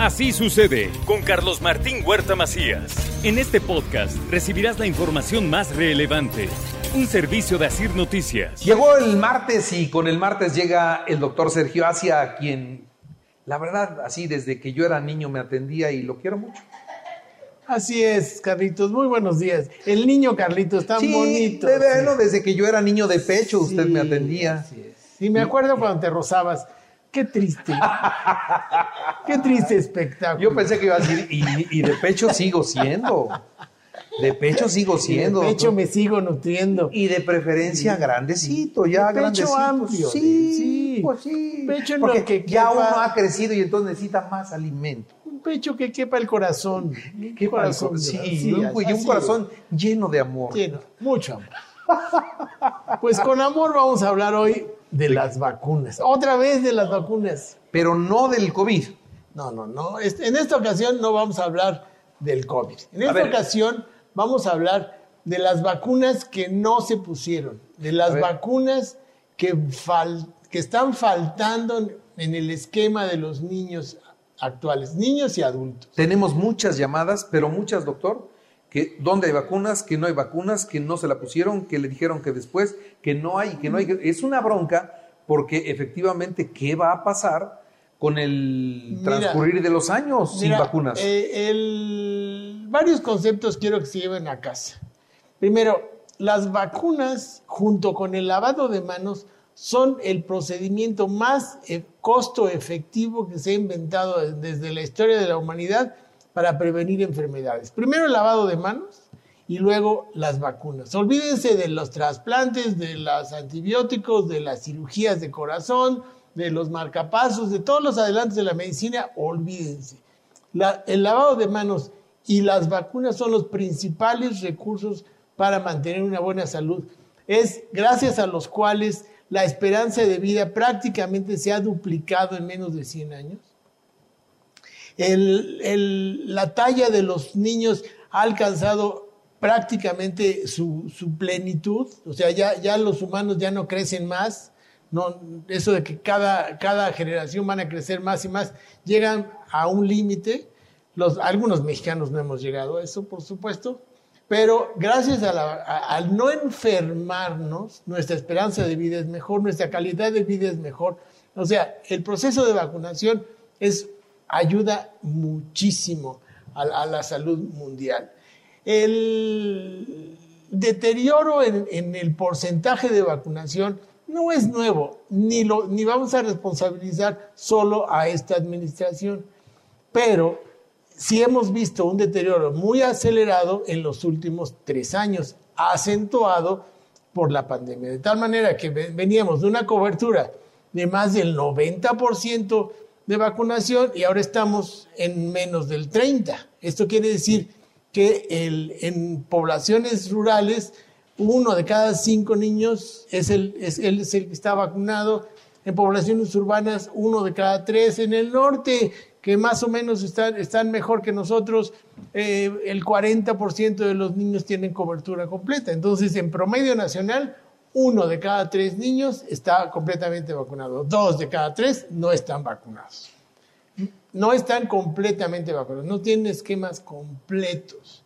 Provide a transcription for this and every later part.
Así sucede con Carlos Martín Huerta Macías. En este podcast recibirás la información más relevante. Un servicio de Asir Noticias. Llegó el martes y con el martes llega el doctor Sergio Asia, quien la verdad, así desde que yo era niño me atendía y lo quiero mucho. Así es, Carlitos. Muy buenos días. El niño Carlitos, tan sí, bonito. Bueno, desde que yo era niño de pecho, usted me atendía. Sí, sí, me acuerdo cuando te rozabas. Qué triste. Qué triste espectáculo. Yo pensé que iba a decir, y, y de pecho sigo siendo. De pecho sigo siendo. de pecho me sigo nutriendo. Y de preferencia grandecito, ya de pecho grandecito. amplio. Sí, sí, pues sí. Pecho en Porque lo que ya quepa- uno ha crecido y entonces necesita más alimento. Un pecho que quepa el corazón. Qué corazón. Sí, sí, y un, y un corazón lleno de amor. Lleno, mucho amor. Pues con amor vamos a hablar hoy de las vacunas. Otra vez de las vacunas. Pero no del COVID. No, no, no. En esta ocasión no vamos a hablar del COVID. En esta ocasión vamos a hablar de las vacunas que no se pusieron, de las vacunas que, fal- que están faltando en el esquema de los niños actuales, niños y adultos. Tenemos muchas llamadas, pero muchas, doctor, que dónde hay vacunas, que no hay vacunas, que no se la pusieron, que le dijeron que después, que no hay, que no hay. Es una bronca porque efectivamente, ¿qué va a pasar con el Mira, transcurrir de los años sin vacunas? eh, el- varios conceptos quiero que se lleven a casa. Primero, las vacunas junto con el lavado de manos son el procedimiento más eh, costo efectivo que se ha inventado desde la historia de la humanidad para prevenir enfermedades. Primero el lavado de manos y luego las vacunas. Olvídense de los trasplantes, de los antibióticos, de las cirugías de corazón, de los marcapasos, de todos los adelantos de la medicina, olvídense. El lavado de manos y las vacunas son los principales recursos para mantener una buena salud. Es gracias a los cuales la esperanza de vida prácticamente se ha duplicado en menos de 100 años. La talla de los niños ha alcanzado prácticamente su, plenitud, o sea, ya, los humanos ya no crecen más, no, eso de que cada, cada generación van a crecer más y más, llegan a un límite. Algunos mexicanos no hemos llegado a eso, por supuesto, pero gracias al no enfermarnos, nuestra esperanza de vida es mejor, nuestra calidad de vida es mejor. O sea, el proceso de vacunación es, ayuda muchísimo a, la salud mundial. El deterioro en, el porcentaje de vacunación no es nuevo, ni, lo, ni vamos a responsabilizar solo a esta administración, pero sí hemos visto un deterioro muy acelerado en los últimos tres años, acentuado por la pandemia, de tal manera que ve- veníamos de una cobertura de más del 90% de vacunación y ahora estamos en menos del 30%. Esto quiere decir que en poblaciones rurales uno de cada cinco niños es el, es el que está vacunado. En poblaciones urbanas, uno de cada tres. En el norte, que más o menos están, están mejor que nosotros, eh, el 40% de los niños tienen cobertura completa. Entonces, en promedio nacional, uno de cada tres niños está completamente vacunado. Dos de cada tres no están vacunados. No están completamente vacunados, no tienen esquemas completos.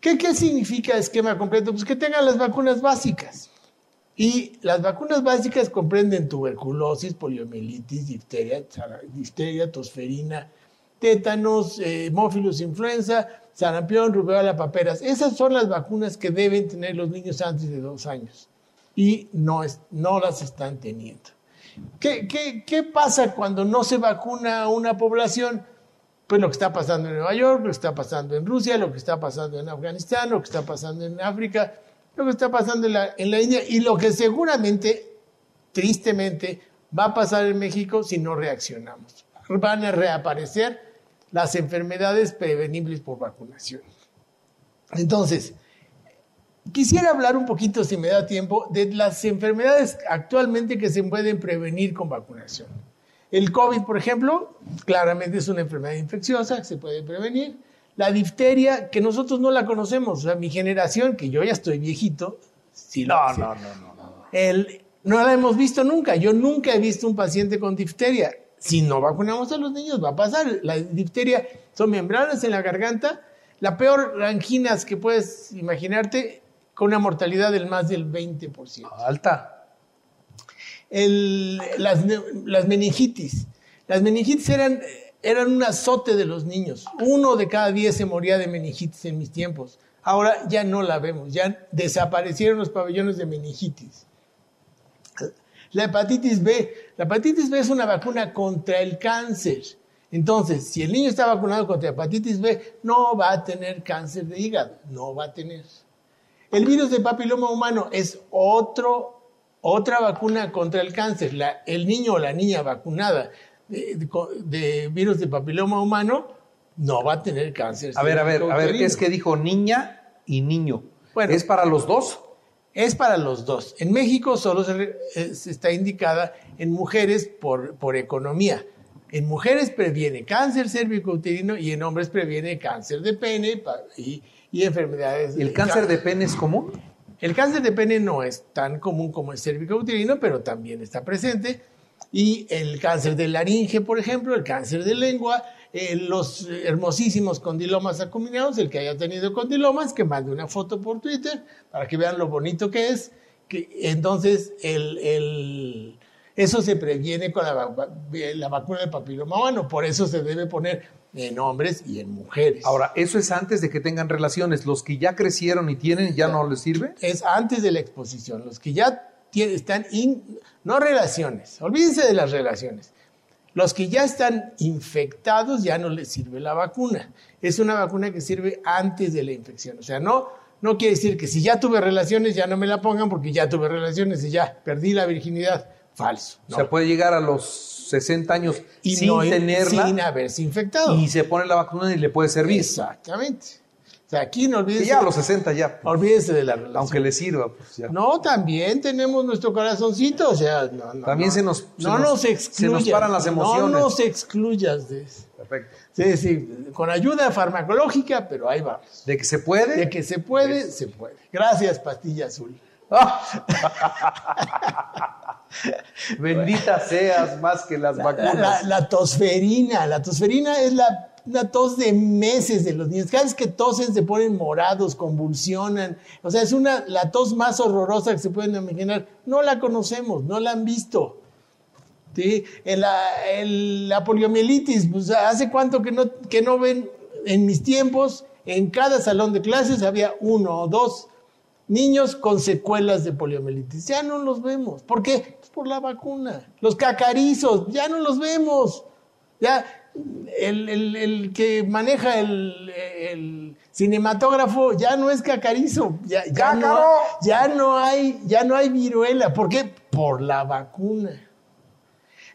¿Qué, ¿Qué significa esquema completo? Pues que tengan las vacunas básicas. Y las vacunas básicas comprenden tuberculosis, poliomielitis, difteria, difteria tosferina, tétanos, eh, hemófilos influenza, sarampión, rubéola, paperas. Esas son las vacunas que deben tener los niños antes de dos años. Y no, es- no las están teniendo. ¿Qué, qué, qué pasa cuando no se vacuna a una población? Pues lo que está pasando en Nueva York, lo que está pasando en Rusia, lo que está pasando en Afganistán, lo que está pasando en África, lo que está pasando en la, en la India y lo que seguramente, tristemente, va a pasar en México si no reaccionamos. van a reaparecer las enfermedades prevenibles por vacunación. Entonces, quisiera hablar un poquito, si me da tiempo, de las enfermedades actualmente que se pueden prevenir con vacunación. El COVID, por ejemplo, claramente es una enfermedad infecciosa que se puede prevenir. La difteria, que nosotros no la conocemos, o sea, mi generación, que yo ya estoy viejito, sí No, no, no, no. no. el, no la hemos visto nunca. Yo nunca he visto un paciente con difteria. Si no vacunamos a los niños, va a pasar. La difteria son membranas en la garganta. La peor anginas que puedes imaginarte, con una mortalidad del más del 20%. Alta. El- las, las meningitis. Las meningitis eran, eran un azote de los niños. Uno de cada diez se moría de meningitis en mis tiempos. Ahora ya no la vemos, ya desaparecieron los pabellones de meningitis. La hepatitis B. La hepatitis B es una vacuna contra el cáncer. Entonces, si el niño está vacunado contra hepatitis B, no va a tener cáncer de hígado, no va a tener. El virus de papiloma humano es otro, otra vacuna contra el cáncer. La- el niño o la niña vacunada de, de virus de papiloma humano no va a tener cáncer. A ver, a ver, a ver, es que dijo niña y niño. Bueno. ¿Es para los dos? Es para los dos. En México solo se, eh, se está indicada en mujeres por, por economía. En mujeres previene cáncer cervicouterino y en hombres previene cáncer de pene y enfermedades. ¿El cáncer de pene es común? El cáncer de pene no es tan común como el cervicouterino, pero también está presente. Y el cáncer de laringe, por ejemplo, el cáncer de lengua, eh, los hermosísimos condilomas acuminados, el que haya tenido condilomas, que mande una foto por Twitter para que vean lo bonito que es. Que, entonces, el, el- eso se previene con la, va- la vacuna del papiloma humano. Por eso se debe poner en hombres y en mujeres. Ahora, eso es antes de que tengan relaciones. ¿Los que ya crecieron y tienen ya no les sirve? es antes de la exposición. Los que ya tie- están, in- no relaciones, olvídense de las relaciones. Los que ya están infectados ya no les sirve la vacuna. Es una vacuna que sirve antes de la infección. O sea, no, no quiere decir que si ya tuve relaciones ya no me la pongan porque ya tuve relaciones y ya perdí la virginidad. Falso. O no. sea, puede llegar a los 60 años y sin no- tenerla sin haberse infectado. y se pone la vacuna y le puede servir. Exactamente. O sea, aquí no Que olvídense, ya a los 60 ya, olvídense de la relación. aunque le sirva, pues ya. No, también tenemos nuestro corazoncito, o sea, no, no, También no. se nos- se no nos- nos se excluyas, nos paran las emociones. No nos excluyas de eso. Perfecto. Sí, sí, con ayuda farmacológica, pero ahí vamos. De que se puede. De que se puede, se puede. Gracias, pastilla azul. Bendita seas más que las La, vacunas. la- la tosferina, la tosferina es la, la tos de meses de los niños. Cada vez que tosen se ponen morados, convulsionan. O sea, es una, la tos más horrorosa que se pueden imaginar. No la conocemos, no la han visto. ¿sí? En la poliomielitis, pues, ¿hace cuánto que no, que no ven? En mis tiempos, en cada salón de clases había uno o dos niños con secuelas de poliomielitis. Ya no los vemos. ¿Por qué? Pues por la vacuna. Los cacarizos, ya no los vemos. Ya el, el- el que maneja el, el cinematógrafo ya no es cacarizo. Ya, ya, no, ya, no hay, ya no hay viruela. ¿Por qué? Por la vacuna.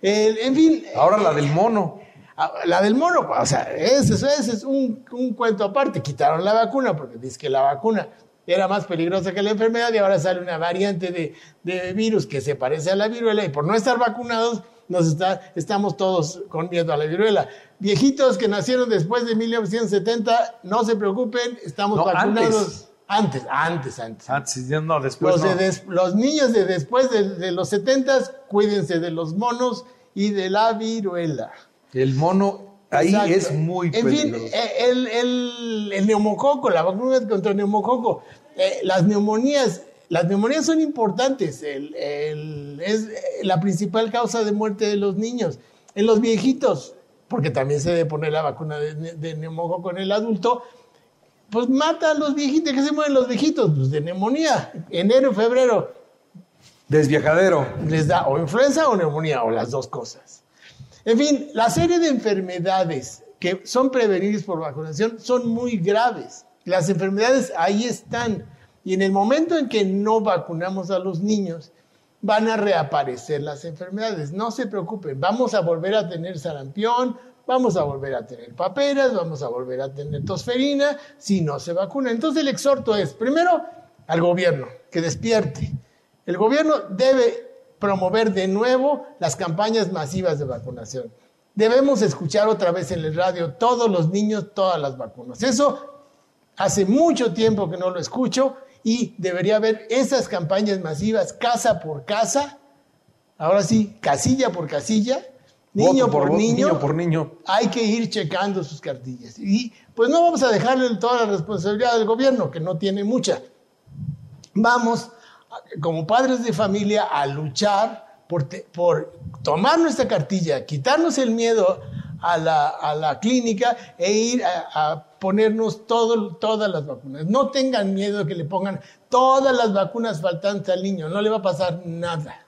El- en fin. Ahora la eh, del mono. Ah, La del mono, o sea, ese, ese es un, un cuento aparte. Quitaron la vacuna porque dice que la vacuna era más peligrosa que la enfermedad y ahora sale una variante de, de virus que se parece a la viruela y por no estar vacunados nos está, estamos todos con miedo a la viruela. Viejitos que nacieron después de 1970, no se preocupen, estamos No, vacunados. Antes, antes, antes. Antes, ya no, después Los, de no. des- los niños de después de, de los 70, cuídense de los monos y de la viruela. El mono ahí Exacto. es muy En peligroso. fin, eh, el, el- el neumococo, la vacuna contra el neumococo, eh, las neumonías, las neumonías son importantes, el- el- es eh, la principal causa de muerte de los niños. En los viejitos, porque también se debe poner la vacuna de, de neumococo en el adulto, pues mata a los viejitos, ¿de qué se mueren los viejitos? Pues de neumonía, enero, febrero, Desviajadero. les da o influenza o neumonía o las dos cosas. En fin, la serie de enfermedades que son prevenibles por vacunación son muy graves. Las enfermedades ahí están. Y en el momento en que no vacunamos a los niños, van a reaparecer las enfermedades. No se preocupen, vamos a volver a tener sarampión, vamos a volver a tener paperas, vamos a volver a tener tosferina si no se vacuna. Entonces el exhorto es, primero, al gobierno, que despierte. El gobierno debe promover de nuevo las campañas masivas de vacunación. Debemos escuchar otra vez en el radio todos los niños, todas las vacunas. Eso hace mucho tiempo que no lo escucho y debería haber esas campañas masivas casa por casa, ahora sí, casilla por casilla, niño por, niño, niño por niño. Hay que ir checando sus cartillas. Y pues no vamos a dejarle toda la responsabilidad del gobierno, que no tiene mucha. Vamos, como padres de familia, a luchar por, por tomar nuestra cartilla, quitarnos el miedo a la, a la clínica e ir a ponernos todas las vacunas. No tengan miedo de que le pongan todas las vacunas faltantes al niño, no le va a pasar nada.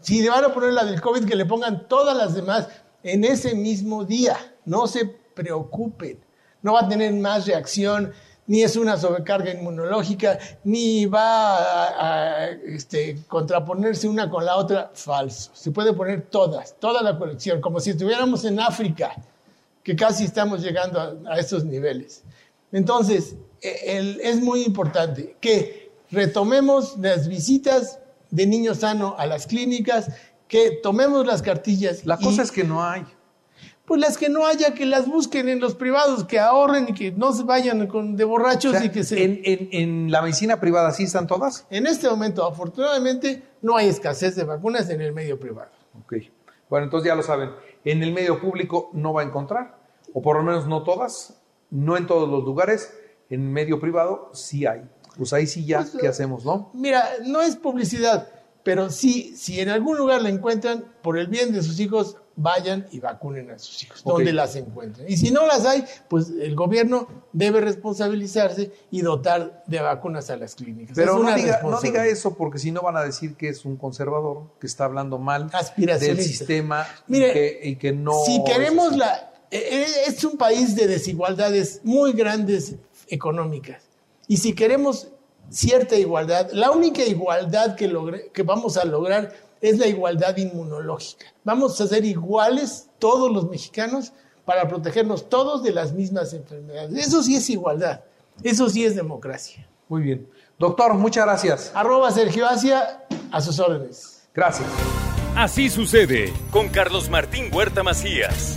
si le van a poner la del COVID, que le pongan todas las demás en ese mismo día. No se preocupen, no va a tener más reacción, ni es una sobrecarga inmunológica, ni va a, este, contraponerse una con la otra. Falso. Se puede poner todas, toda la colección, como si estuviéramos en África que casi estamos llegando a, estos niveles. Entonces, e, es muy importante que retomemos las visitas de niño sano a las clínicas, que tomemos las cartillas. La cosa es que no hay. Pues las que no haya, que las busquen en los privados, que ahorren y que no se vayan con, de borrachos y que se... En, en, la medicina privada sí están todas? En este momento, afortunadamente, no hay escasez de vacunas en el medio privado. Ok. Bueno, entonces ya lo saben. En el medio público no va a encontrar o por lo menos no todas, no en todos los lugares, en medio privado sí hay. Pues ahí sí ya, pues, ¿qué hacemos, no? Mira, no es publicidad, pero sí, si en algún lugar la encuentran, por el bien de sus hijos, vayan y vacunen a sus hijos, donde las encuentren. Y si no las hay, pues el gobierno debe responsabilizarse y dotar de vacunas a las clínicas. Pero no diga, no diga, eso porque si no van a decir que es un conservador, que está hablando mal del sistema Mire, y, que, no... Si queremos la es un país de desigualdades muy grandes económicas. Y si queremos cierta igualdad, la única igualdad que, que vamos a lograr es la igualdad inmunológica. Vamos a ser iguales todos los mexicanos para protegernos todos de las mismas enfermedades. Eso sí es igualdad. Eso sí es democracia. Muy bien. Doctor, muchas gracias. Arroba Sergio Asia, a sus órdenes. Gracias. Así sucede con Carlos Martín Huerta Macías.